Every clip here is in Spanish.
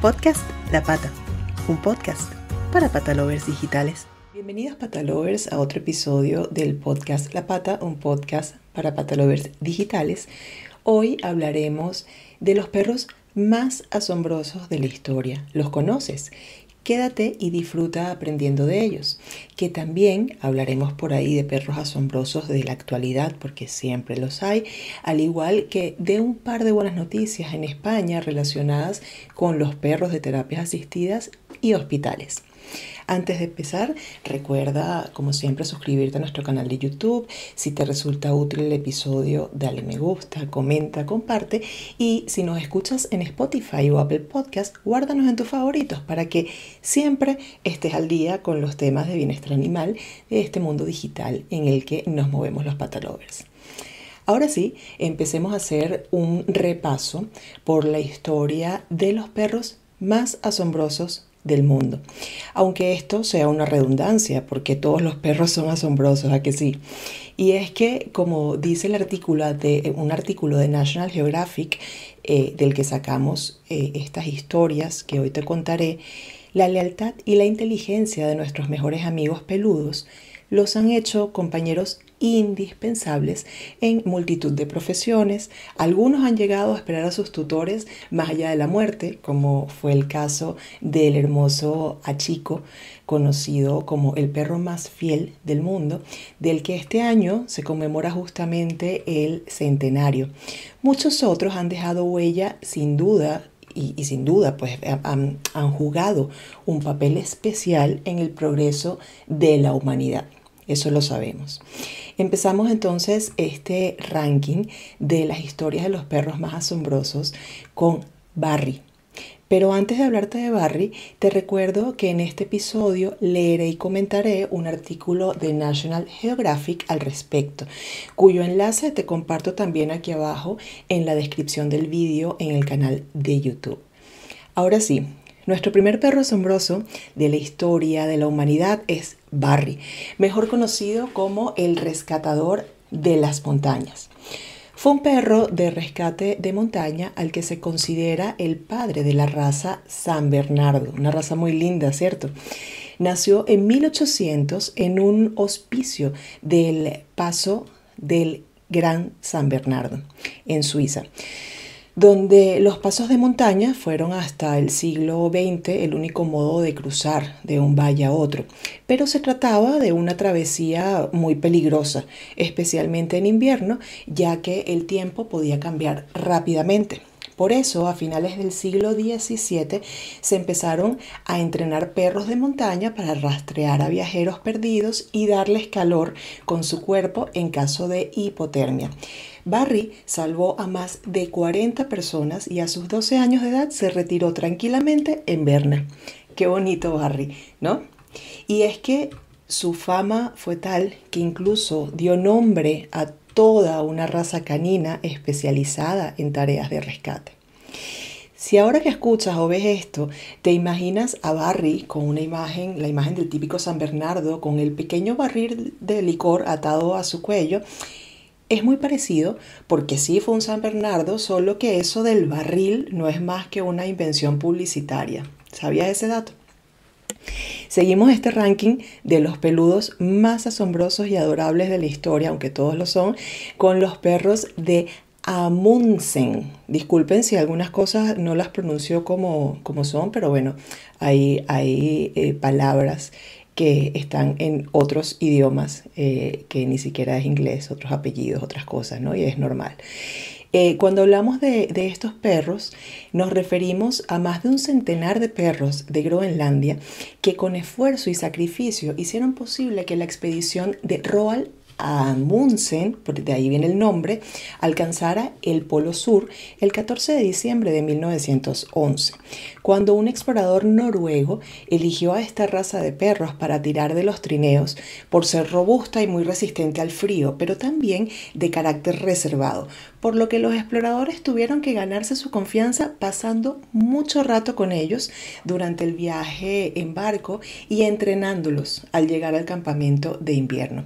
Podcast La Pata, un podcast para patalovers digitales. Bienvenidos patalovers a otro episodio del podcast La Pata, un podcast para patalovers digitales. Hoy hablaremos de los perros más asombrosos de la historia. ¿Los conoces? Quédate y disfruta aprendiendo de ellos, que también hablaremos por ahí de perros asombrosos de la actualidad, porque siempre los hay, al igual que de un par de buenas noticias en España relacionadas con los perros de terapias asistidas y hospitales. Antes de empezar, recuerda, como siempre, suscribirte a nuestro canal de YouTube. Si te resulta útil el episodio, dale me gusta, comenta, comparte. Y si nos escuchas en Spotify o Apple Podcast, guárdanos en tus favoritos para que siempre estés al día con los temas de bienestar animal de este mundo digital en el que nos movemos los patalovers. Ahora sí, empecemos a hacer un repaso por la historia de los perros más asombrosos del mundo. Aunque esto sea una redundancia, porque todos los perros son asombrosos, ¿a que sí? Y es que, como dice el artículo de, un artículo de National Geographic, eh, del que sacamos eh, estas historias que hoy te contaré, la lealtad y la inteligencia de nuestros mejores amigos peludos los han hecho compañeros indispensables en multitud de profesiones. Algunos han llegado a esperar a sus tutores más allá de la muerte, como fue el caso del hermoso Achico, conocido como el perro más fiel del mundo, del que este año se conmemora justamente el centenario. Muchos otros han dejado huella sin duda y, sin duda pues han, han jugado un papel especial en el progreso de la humanidad. Eso lo sabemos. Empezamos entonces este ranking de las historias de los perros más asombrosos con Barry. Pero antes de hablarte de Barry, te recuerdo que en este episodio leeré y comentaré un artículo de National Geographic al respecto, cuyo enlace te comparto también aquí abajo en la descripción del vídeo en el canal de YouTube. Ahora sí, nuestro primer perro asombroso de la historia de la humanidad es Barry, mejor conocido como el rescatador de las montañas. Fue un perro de rescate de montaña al que se considera el padre de la raza San Bernardo, una raza muy linda, ¿cierto? Nació en 1800 en un hospicio del Paso del Gran San Bernardo, en Suiza donde los pasos de montaña fueron hasta el siglo XX el único modo de cruzar de un valle a otro, pero se trataba de una travesía muy peligrosa, especialmente en invierno, ya que el tiempo podía cambiar rápidamente. Por eso, a finales del siglo XVII se empezaron a entrenar perros de montaña para rastrear a viajeros perdidos y darles calor con su cuerpo en caso de hipotermia. Barry salvó a más de 40 personas y a sus 12 años de edad se retiró tranquilamente en Berna. Qué bonito Barry, ¿no? Y es que su fama fue tal que incluso dio nombre a toda una raza canina especializada en tareas de rescate. Si ahora que escuchas o ves esto, te imaginas a Barry con una imagen, la imagen del típico San Bernardo, con el pequeño barril de licor atado a su cuello, es muy parecido porque sí fue un San Bernardo, solo que eso del barril no es más que una invención publicitaria. ¿Sabías ese dato? Seguimos este ranking de los peludos más asombrosos y adorables de la historia, aunque todos lo son, con los perros de Amundsen. Disculpen si algunas cosas no las pronuncio como, como son, pero bueno, hay, hay eh, palabras que están en otros idiomas eh, que ni siquiera es inglés, otros apellidos, otras cosas, ¿no? Y es normal. Eh, cuando hablamos de, estos perros, nos referimos a más de un centenar de perros de Groenlandia que con esfuerzo y sacrificio hicieron posible que la expedición de Roald Amundsen, de ahí viene el nombre, alcanzara el Polo Sur el 14 de diciembre de 1911, cuando un explorador noruego eligió a esta raza de perros para tirar de los trineos por ser robusta y muy resistente al frío, pero también de carácter reservado, por lo que los exploradores tuvieron que ganarse su confianza pasando mucho rato con ellos durante el viaje en barco y entrenándolos al llegar al campamento de invierno.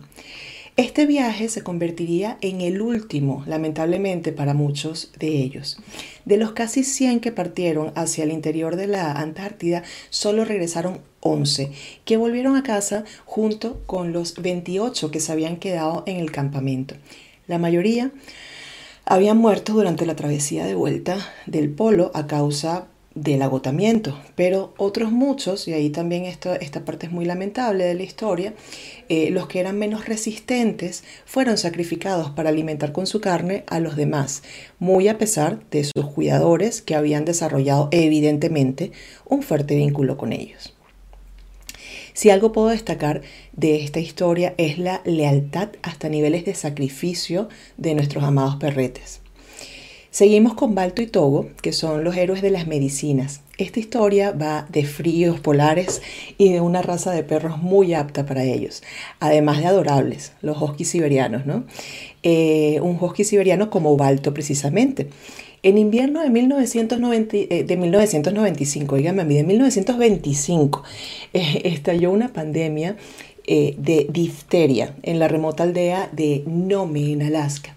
Este viaje se convertiría en el último, lamentablemente para muchos de ellos. De los casi 100 que partieron hacia el interior de la Antártida, solo regresaron 11, que volvieron a casa junto con los 28 que se habían quedado en el campamento. La mayoría habían muerto durante la travesía de vuelta del polo a causa del agotamiento, pero otros muchos, y ahí también esta parte es muy lamentable de la historia, eh, los que eran menos resistentes fueron sacrificados para alimentar con su carne a los demás, muy a pesar de sus cuidadores que habían desarrollado evidentemente un fuerte vínculo con ellos. Si algo puedo destacar de esta historia es la lealtad hasta niveles de sacrificio de nuestros amados perretes. Seguimos con Balto y Togo, que son los héroes de las medicinas. Esta historia va de fríos polares y de una raza de perros muy apta para ellos, además de adorables, los huskies siberianos, ¿no? Eh, un husky siberiano como Balto precisamente. En invierno de, 1990, eh, de 1995, dígame a mí, de 1925, eh, estalló una pandemia de difteria en la remota aldea de Nome, en Alaska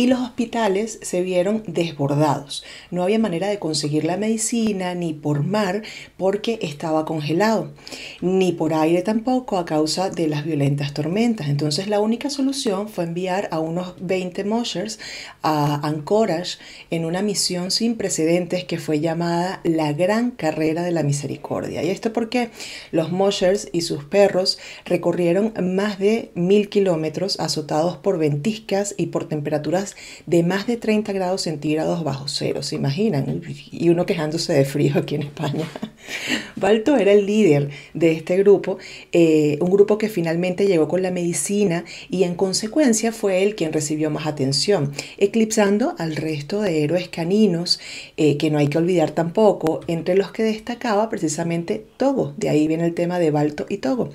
y los hospitales se vieron desbordados. No había manera de conseguir la medicina ni por mar porque estaba congelado, ni por aire tampoco a causa de las violentas tormentas. Entonces la única solución fue enviar a unos 20 Moshers a Anchorage en una misión sin precedentes que fue llamada la Gran Carrera de la Misericordia. ¿Y esto porque los Moshers y sus perros recorrieron más de mil kilómetros azotados por ventiscas y por temperaturas de más de 30 grados centígrados bajo cero, ¿se imaginan? Y uno quejándose de frío aquí en España. Balto era el líder de este grupo, eh, un grupo que finalmente llegó con la medicina y en consecuencia fue él quien recibió más atención, eclipsando al resto de héroes caninos, eh, que no hay que olvidar tampoco, entre los que destacaba precisamente Togo, de ahí viene el tema de Balto y Togo,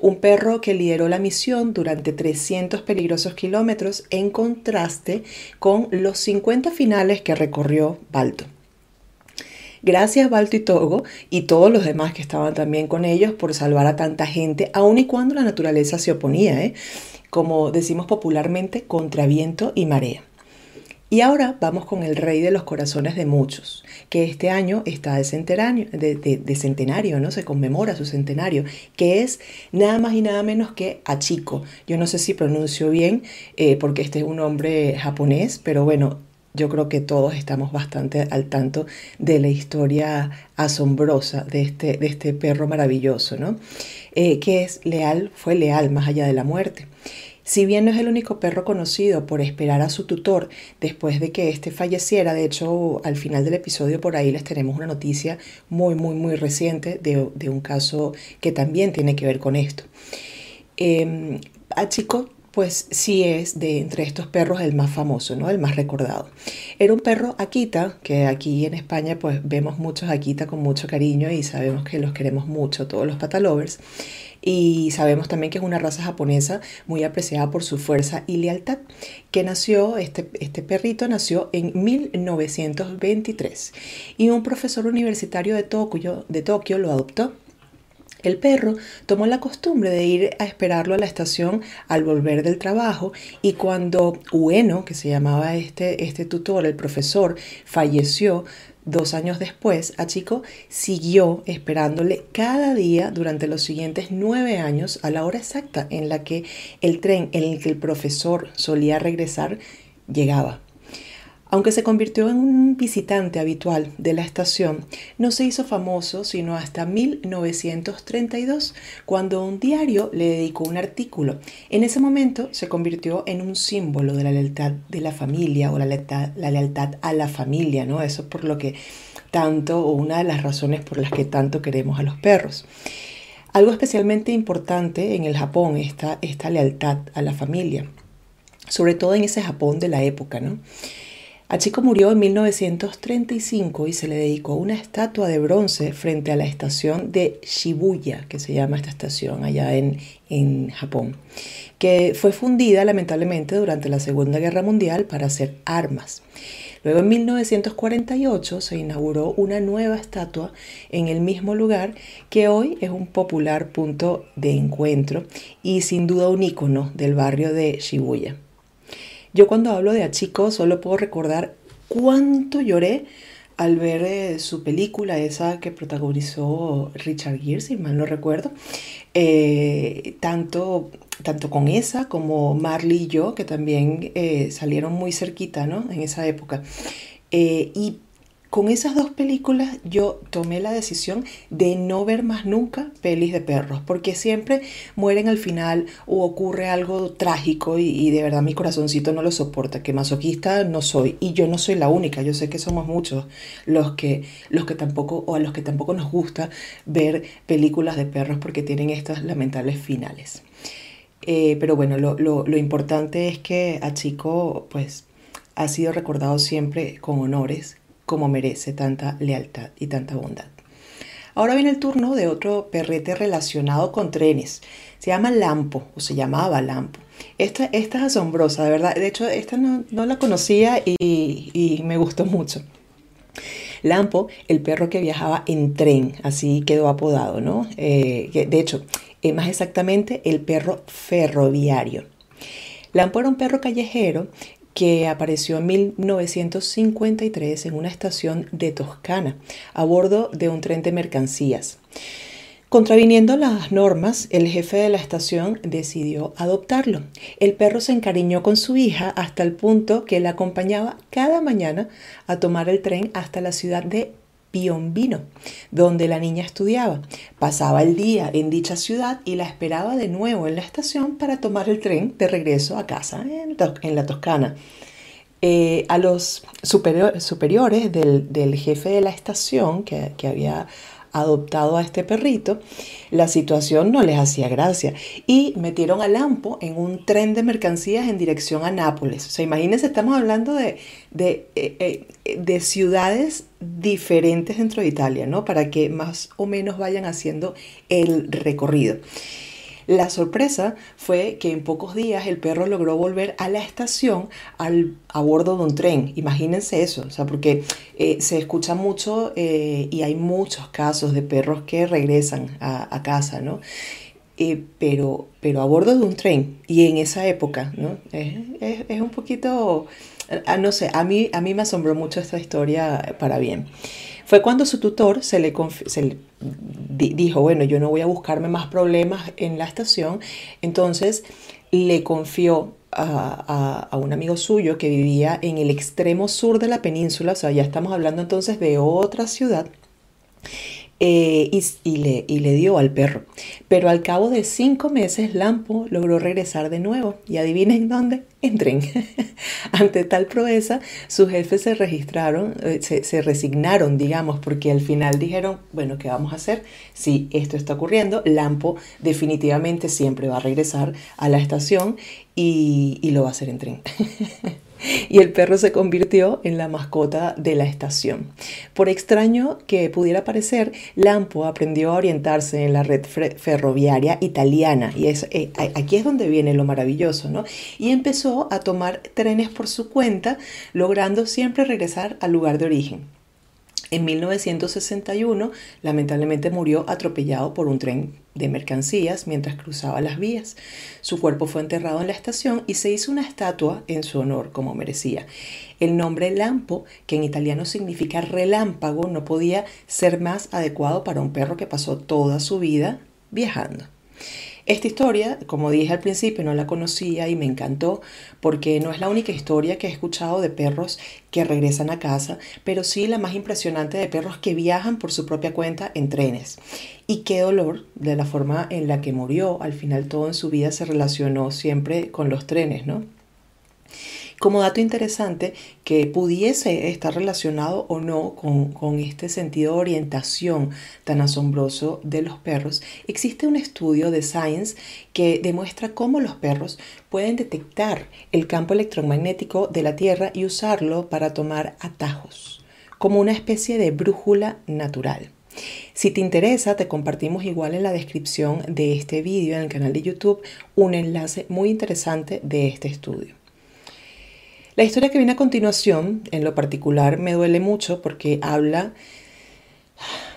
un perro que lideró la misión durante 300 peligrosos kilómetros en contraste con los 50 finales que recorrió Balto. Gracias Balto y Togo y todos los demás que estaban también con ellos por salvar a tanta gente, aun y cuando la naturaleza se oponía, ¿eh? como decimos popularmente, contra viento y marea. Y ahora vamos con el rey de los corazones de muchos, que este año está de centenario, de, centenario, ¿no? Se conmemora su centenario, que es nada más y nada menos que Achiko. Yo no sé si pronuncio bien, eh, porque este es un nombre japonés, pero bueno, yo creo que todos estamos bastante al tanto de la historia asombrosa de este, de este perro maravilloso, ¿no? Eh, que es leal, fue leal más allá de la muerte. Si bien no es el único perro conocido por esperar a su tutor después de que éste falleciera, de hecho al final del episodio por ahí les tenemos una noticia muy, muy, muy reciente de, un caso que también tiene que ver con esto. Eh, a Chico pues sí es de entre estos perros el más famoso, ¿no? El más recordado. Era un perro Akita, que aquí en España pues vemos muchos Akita con mucho cariño y sabemos que los queremos mucho, todos los patalovers. Y sabemos también que es una raza japonesa muy apreciada por su fuerza y lealtad, que nació, este, este perrito nació en 1923 y un profesor universitario de Tokio, de Tokio lo adoptó. El perro tomó la costumbre de ir a esperarlo a la estación al volver del trabajo y cuando Ueno, que se llamaba este, este tutor, el profesor, falleció, Dos años después, Achiko siguió esperándole cada día durante los siguientes nueve años a la hora exacta en la que el tren en el que el profesor solía regresar llegaba. Aunque se convirtió en un visitante habitual de la estación, no se hizo famoso sino hasta 1932, cuando un diario le dedicó un artículo. En ese momento se convirtió en un símbolo de la lealtad de la familia o la lealtad, a la familia, ¿no? Eso es por lo que tanto, o una de las razones por las que tanto queremos a los perros. Algo especialmente importante en el Japón está esta lealtad a la familia, sobre todo en ese Japón de la época, ¿no? Achiko murió en 1935 y se le dedicó una estatua de bronce frente a la estación de Shibuya, que se llama esta estación allá en, en Japón, que fue fundida lamentablemente durante la Segunda Guerra Mundial para hacer armas. Luego en 1948 se inauguró una nueva estatua en el mismo lugar que hoy es un popular punto de encuentro y sin duda un icono del barrio de Shibuya. Yo cuando hablo de Achiko solo puedo recordar cuánto lloré al ver eh, su película, esa que protagonizó Richard Gere, si mal no recuerdo, eh, tanto, tanto con esa como Marley y yo, que también eh, salieron muy cerquita ¿no? en esa época. y con esas dos películas yo tomé la decisión de no ver más nunca pelis de perros, porque siempre mueren al final o ocurre algo trágico y, de verdad mi corazoncito no lo soporta, que masoquista no soy y yo no soy la única, yo sé que somos muchos los que, los que tampoco o a los que tampoco nos gusta ver películas de perros porque tienen estas lamentables finales. Eh, pero bueno, lo, lo, lo importante es que a Chico pues ha sido recordado siempre con honores como merece tanta lealtad y tanta bondad. Ahora viene el turno de otro perrete relacionado con trenes. Se llama Lampo, o se llamaba Lampo. Esta, esta es asombrosa, de verdad. De hecho, esta no, la conocía y, me gustó mucho. Lampo, el perro que viajaba en tren, así quedó apodado, ¿no? Eh, de hecho, más exactamente, el perro ferroviario. Lampo era un perro callejero que apareció en 1953 en una estación de Toscana a bordo de un tren de mercancías. Contraviniendo las normas, el jefe de la estación decidió adoptarlo. El perro se encariñó con su hija hasta el punto que la acompañaba cada mañana a tomar el tren hasta la ciudad de Piombino, donde la niña estudiaba. Pasaba el día en dicha ciudad y la esperaba de nuevo en la estación para tomar el tren de regreso a casa en, la Toscana. Eh, a los superiores del, jefe de la estación que, que había adoptado a este perrito, la situación no les hacía gracia y metieron a Lampo en un tren de mercancías en dirección a Nápoles. O sea, imagínense, estamos hablando de, de, eh, eh, de ciudades diferentes dentro de Italia, ¿no? Para que más o menos vayan haciendo el recorrido. La sorpresa fue que en pocos días el perro logró volver a la estación al, a bordo de un tren. Imagínense eso, o sea, porque eh, se escucha mucho eh, y hay muchos casos de perros que regresan a, casa, ¿no? Eh, pero, pero a bordo de un tren y en esa época, ¿no? Es, un poquito, ah, no sé, a mí, a mí me asombró mucho esta historia para bien. Fue cuando su tutor se le, dijo, bueno, yo no voy a buscarme más problemas en la estación, entonces le confió a, un amigo suyo que vivía en el extremo sur de la península, o sea, ya estamos hablando entonces de otra ciudad, eh, y, le, dio al perro. Pero al cabo de cinco meses, Lampo logró regresar de nuevo. Y adivinen dónde, entren. Ante tal proeza, sus jefes se registraron, eh, se, resignaron, digamos, porque al final dijeron, bueno, ¿qué vamos a hacer? Si esto está ocurriendo, Lampo definitivamente siempre va a regresar a la estación y lo va a hacer en tren. y el perro se convirtió en la mascota de la estación. Por extraño que pudiera parecer, Lampo aprendió a orientarse en la red ferroviaria italiana y es, eh, aquí es donde viene lo maravilloso, ¿no? Y empezó a tomar trenes por su cuenta, logrando siempre regresar al lugar de origen. En 1961, lamentablemente murió atropellado por un tren de mercancías mientras cruzaba las vías. Su cuerpo fue enterrado en la estación y se hizo una estatua en su honor, como merecía. El nombre Lampo, que en italiano significa relámpago, no podía ser más adecuado para un perro que pasó toda su vida viajando. Esta historia, como dije al principio, no la conocía y me encantó porque no es la única historia que he escuchado de perros que regresan a casa, pero sí la más impresionante de perros que viajan por su propia cuenta en trenes. Y qué dolor de la forma en la que murió. Al final todo en su vida se relacionó siempre con los trenes, ¿no? Como dato interesante, que pudiese estar relacionado o no con, este sentido de orientación tan asombroso de los perros, existe un estudio de Science que demuestra cómo los perros pueden detectar el campo electromagnético de la Tierra y usarlo para tomar atajos, como una especie de brújula natural. Si te interesa, te compartimos igual en la descripción de este vídeo en el canal de YouTube un enlace muy interesante de este estudio. La historia que viene a continuación, en lo particular, me duele mucho porque habla,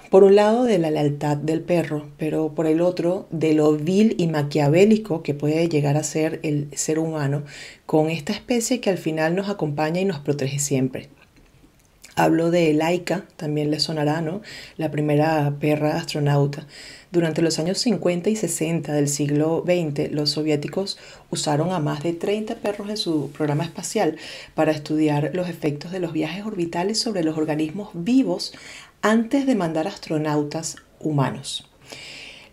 por un lado, de la lealtad del perro, pero por el otro, de lo vil y maquiavélico que puede llegar a ser el ser humano con esta especie que al final nos acompaña y nos protege siempre. Hablo de Laika, también le sonará, ¿no? La primera perra astronauta. Durante los años 50 y 60 del siglo XX, los soviéticos usaron a más de 30 perros en su programa espacial para estudiar los efectos de los viajes orbitales sobre los organismos vivos antes de mandar astronautas humanos.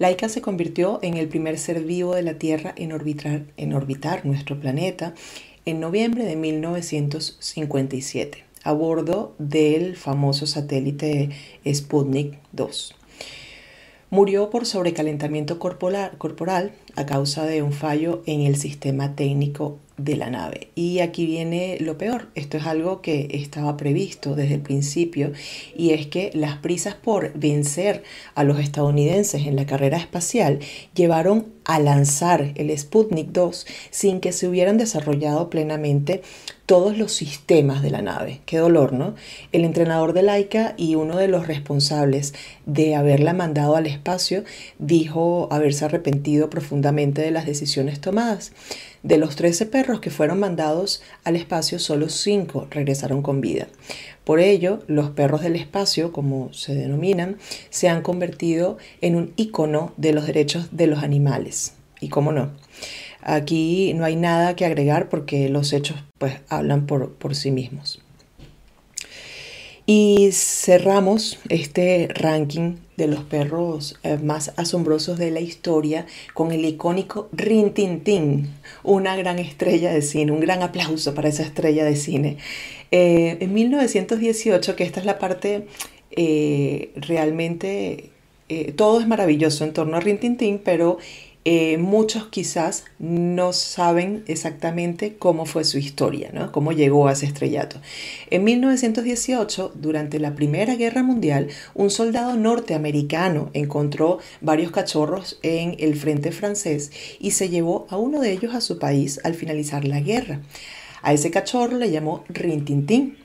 Laika se convirtió en el primer ser vivo de la Tierra en orbitar, en orbitar nuestro planeta en noviembre de 1957 a bordo del famoso satélite Sputnik 2. Murió por sobrecalentamiento corporal, corporal a causa de un fallo en el sistema técnico de la nave. Y aquí viene lo peor. Esto es algo que estaba previsto desde el principio y es que las prisas por vencer a los estadounidenses en la carrera espacial llevaron a lanzar el Sputnik 2 sin que se hubieran desarrollado plenamente todos los sistemas de la nave. Qué dolor, ¿no? El entrenador de Laika y uno de los responsables de haberla mandado al espacio dijo haberse arrepentido profundamente de las decisiones tomadas. De los 13 perros que fueron mandados al espacio, solo 5 regresaron con vida. Por ello, los perros del espacio, como se denominan, se han convertido en un icono de los derechos de los animales. ¿Y cómo no? Aquí no hay nada que agregar porque los hechos pues hablan por, por sí mismos. Y cerramos este ranking de los perros eh, más asombrosos de la historia con el icónico Rin Tin Tin, una gran estrella de cine, un gran aplauso para esa estrella de cine. Eh, en 1918, que esta es la parte eh, realmente, todo es maravilloso en torno a Rin Tin Tin, pero eh, muchos quizás no saben exactamente cómo fue su historia, ¿no? cómo llegó a ese estrellato. En 1918, durante la Primera Guerra Mundial, un soldado norteamericano encontró varios cachorros en el frente francés y se llevó a uno de ellos a su país al finalizar la guerra. A ese cachorro le llamó Rintintín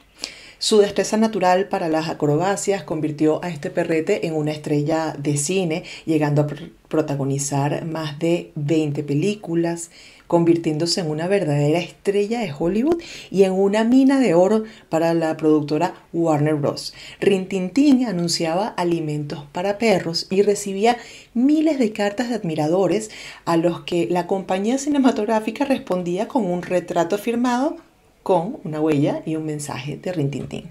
su destreza natural para las acrobacias convirtió a este perrete en una estrella de cine, llegando a protagonizar más de 20 películas, convirtiéndose en una verdadera estrella de Hollywood y en una mina de oro para la productora Warner Bros. Rintintín anunciaba alimentos para perros y recibía miles de cartas de admiradores a los que la compañía cinematográfica respondía con un retrato firmado con una huella y un mensaje de Rintintín.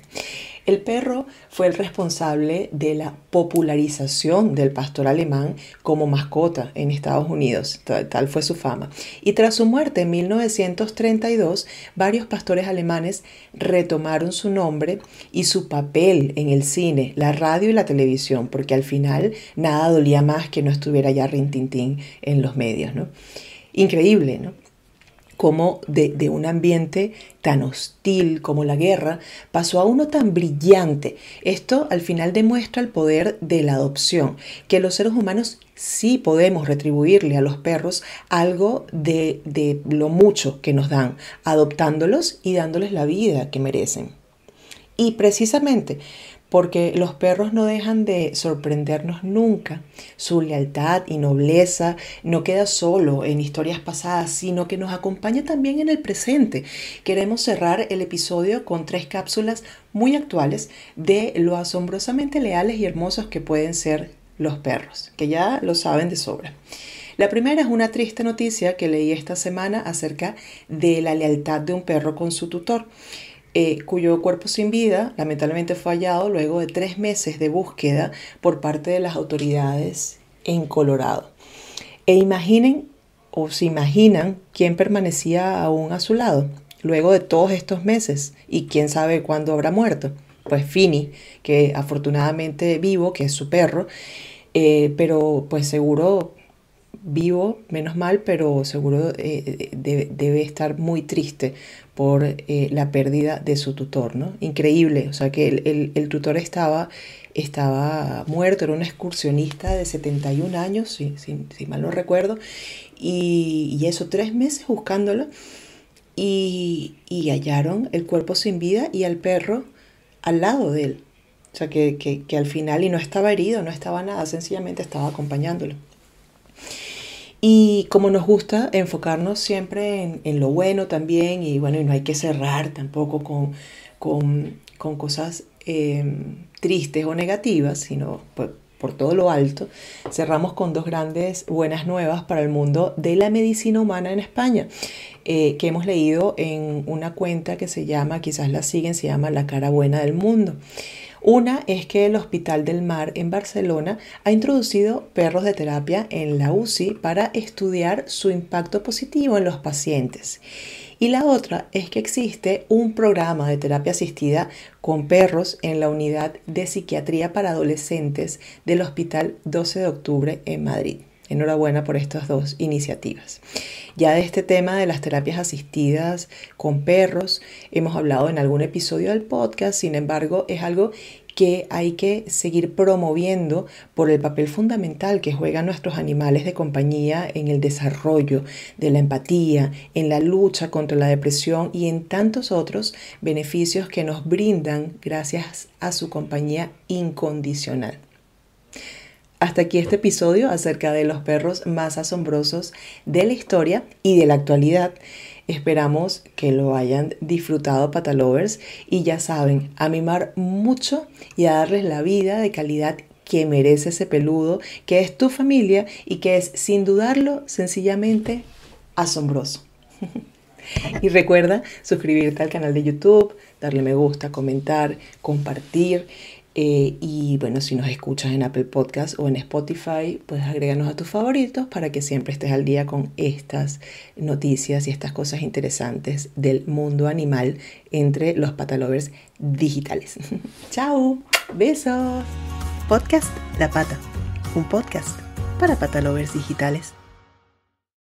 El perro fue el responsable de la popularización del pastor alemán como mascota en Estados Unidos, tal, fue su fama. Y tras su muerte en 1932, varios pastores alemanes retomaron su nombre y su papel en el cine, la radio y la televisión, porque al final nada dolía más que no estuviera ya Rintintín en los medios. ¿no? Increíble, ¿no? Como de, un ambiente tan hostil como la guerra pasó a uno tan brillante. Esto al final demuestra el poder de la adopción, que los seres humanos sí podemos retribuirle a los perros algo de, de lo mucho que nos dan, adoptándolos y dándoles la vida que merecen. Y precisamente porque los perros no dejan de sorprendernos nunca. Su lealtad y nobleza no queda solo en historias pasadas, sino que nos acompaña también en el presente. Queremos cerrar el episodio con tres cápsulas muy actuales de lo asombrosamente leales y hermosos que pueden ser los perros, que ya lo saben de sobra. La primera es una triste noticia que leí esta semana acerca de la lealtad de un perro con su tutor. Eh, cuyo cuerpo sin vida lamentablemente fue hallado luego de tres meses de búsqueda por parte de las autoridades en Colorado. E imaginen o se imaginan quién permanecía aún a su lado luego de todos estos meses y quién sabe cuándo habrá muerto. Pues Fini, que afortunadamente vivo, que es su perro, eh, pero pues seguro vivo, menos mal, pero seguro eh, debe, estar muy triste por eh, la pérdida de su tutor, ¿no? Increíble, o sea que el, tutor estaba, estaba muerto, era un excursionista de 71 años, si, si, mal no recuerdo, y, y, eso, tres meses buscándolo, y, y hallaron el cuerpo sin vida y al perro al lado de él. O sea, que, que, al final, y no estaba herido, no estaba nada, sencillamente estaba acompañándolo. Y como nos gusta enfocarnos siempre en, lo bueno también, y bueno, y no hay que cerrar tampoco con, con, cosas eh, tristes o negativas, sino pues, por todo lo alto, cerramos con dos grandes buenas nuevas para el mundo de la medicina humana en España, eh, que hemos leído en una cuenta que se llama, quizás la siguen, se llama La cara buena del mundo. Una es que el Hospital del Mar en Barcelona ha introducido perros de terapia en la UCI para estudiar su impacto positivo en los pacientes. Y la otra es que existe un programa de terapia asistida con perros en la unidad de psiquiatría para adolescentes del Hospital 12 de Octubre en Madrid. Enhorabuena por estas dos iniciativas. Ya de este tema de las terapias asistidas con perros hemos hablado en algún episodio del podcast, sin embargo es algo que hay que seguir promoviendo por el papel fundamental que juegan nuestros animales de compañía en el desarrollo de la empatía, en la lucha contra la depresión y en tantos otros beneficios que nos brindan gracias a su compañía incondicional. Hasta aquí este episodio acerca de los perros más asombrosos de la historia y de la actualidad. Esperamos que lo hayan disfrutado patalovers y ya saben, a mimar mucho y a darles la vida de calidad que merece ese peludo, que es tu familia y que es sin dudarlo sencillamente asombroso. y recuerda suscribirte al canal de YouTube, darle me gusta, comentar, compartir eh, y bueno, si nos escuchas en Apple Podcast o en Spotify, puedes agregarnos a tus favoritos para que siempre estés al día con estas noticias y estas cosas interesantes del mundo animal entre los patalovers digitales. ¡Chao! ¡Besos! Podcast La Pata, un podcast para patalovers digitales.